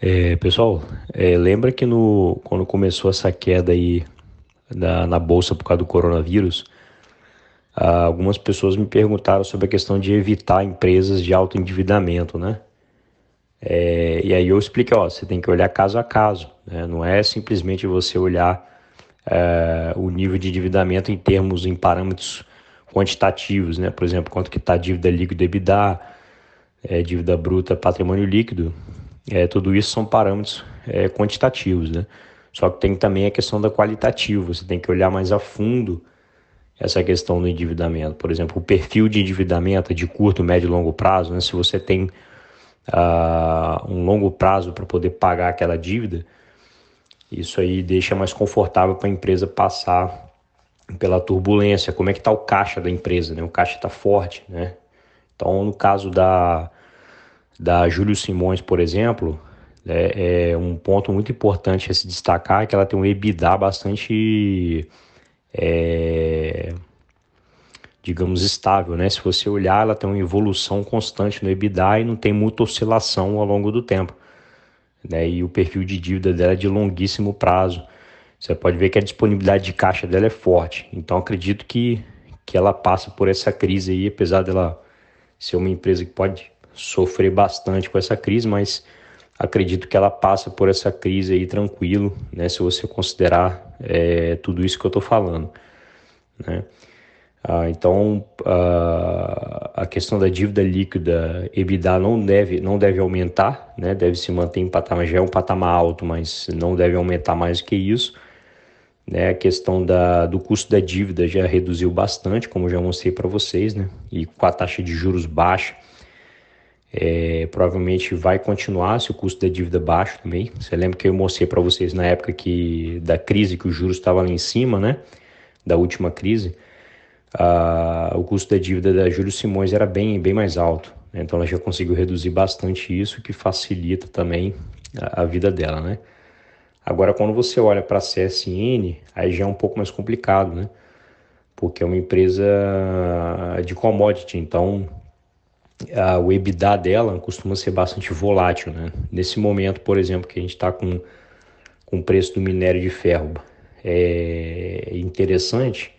É, pessoal, é, lembra que no, quando começou essa queda aí na, na bolsa por causa do coronavírus, algumas pessoas me perguntaram sobre a questão de evitar empresas de alto endividamento, né? É, e aí eu explico, ó, você tem que olhar caso a caso, né? não é simplesmente você olhar é, o nível de endividamento em termos, em parâmetros quantitativos, né? Por exemplo, quanto que está a dívida líquida EBITDA, é, dívida bruta, patrimônio líquido, é, tudo isso são parâmetros é, quantitativos, né? Só que tem também a questão da qualitativa, você tem que olhar mais a fundo essa questão do endividamento. Por exemplo, o perfil de endividamento de curto, médio e longo prazo, né? Se você tem uh, um longo prazo para poder pagar aquela dívida, isso aí deixa mais confortável para a empresa passar pela turbulência. Como é que está o caixa da empresa? Né? O caixa está forte, né? Então, no caso da da Júlio Simões, por exemplo, é, é, um ponto muito importante a se destacar que ela tem um EBITDA bastante, é, digamos, estável, né? Se você olhar, ela tem uma evolução constante no EBITDA e não tem muita oscilação ao longo do tempo. Né? E o perfil de dívida dela é de longuíssimo prazo. Você pode ver que a disponibilidade de caixa dela é forte. Então acredito que, que ela passa por essa crise aí, apesar dela ser uma empresa que pode sofrer bastante com essa crise, mas acredito que ela passa por essa crise aí tranquilo, né? Se você considerar é, tudo isso que eu estou falando, né? Ah, então ah, a questão da dívida líquida EBITDA não deve não deve aumentar, né? Deve se manter em patamar já é um patamar alto, mas não deve aumentar mais que isso. Né, a questão da, do custo da dívida já reduziu bastante, como já mostrei para vocês, né? E com a taxa de juros baixa, é, provavelmente vai continuar se o custo da dívida baixo também. Você lembra que eu mostrei para vocês na época que da crise que o juros estava lá em cima, né? Da última crise, o custo da dívida da Júlio Simões era bem, bem mais alto. Né? Então ela já conseguiu reduzir bastante isso, que facilita também a, a vida dela, né? Agora, quando você olha para a CSN, aí já é um pouco mais complicado, né? Porque é uma empresa de commodity, então o EBITDA dela costuma ser bastante volátil. Né? Nesse momento, por exemplo, que a gente está com, com o preço do minério de ferro é interessante,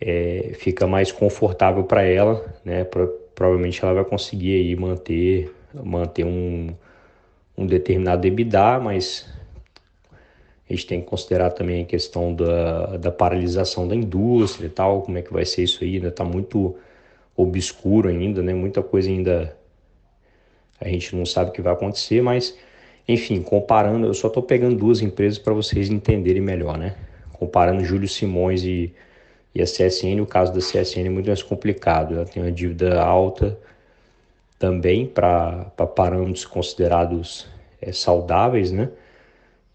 é, fica mais confortável para ela, né? Pra, provavelmente ela vai conseguir aí manter, manter um, um determinado EBITDA, mas a gente tem que considerar também a questão da, da paralisação da indústria e tal, como é que vai ser isso aí, ainda está muito obscuro ainda, né? Muita coisa ainda a gente não sabe o que vai acontecer, mas enfim, comparando, eu só estou pegando duas empresas para vocês entenderem melhor, né? Comparando Júlio Simões e, e a CSN, o caso da CSN é muito mais complicado. Ela tem uma dívida alta também para parâmetros considerados é, saudáveis, né?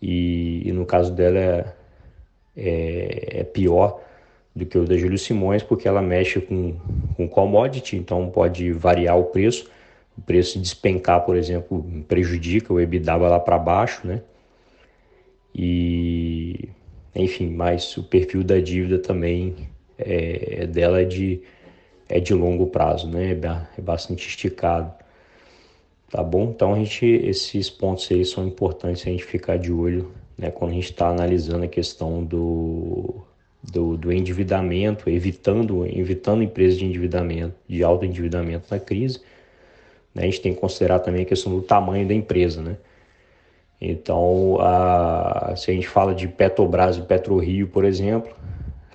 E, e, no caso dela é, é, é pior do que o da Júlio Simões, porque ela mexe com, com commodity, então pode variar o preço. O preço despencar, por exemplo, prejudica o EBITDA lá para baixo, né? E, enfim, mas o perfil da dívida também é, dela é de, é de longo prazo, né? É bastante esticado. Tá bom? Então a gente, esses pontos aí são importantes a gente ficar de olho, né? Quando a gente está analisando a questão do do, do endividamento, evitando, evitando empresas de endividamento, de alto endividamento na crise. Né? A gente tem que considerar também a questão do tamanho da empresa, né? Então, a, se a gente fala de Petrobras e PetroRio, por exemplo,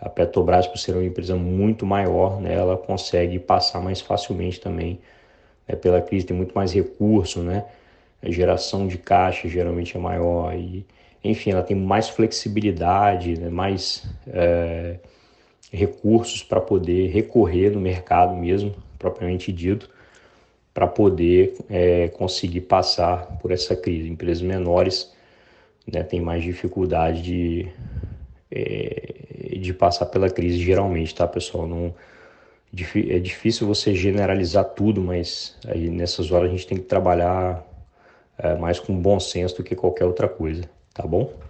a Petrobras, por ser uma empresa muito maior, né, ela consegue passar mais facilmente também né, pela crise, tem muito mais recurso, né? A geração de caixa geralmente é maior e enfim, ela tem mais flexibilidade, né, mais é, recursos para poder recorrer no mercado mesmo, propriamente dito, para poder é, conseguir passar por essa crise. Empresas menores né, têm mais dificuldade de, é, de passar pela crise, geralmente, tá, pessoal? Não, é difícil você generalizar tudo, mas aí nessas horas a gente tem que trabalhar é, mais com bom senso do que qualquer outra coisa tá bom?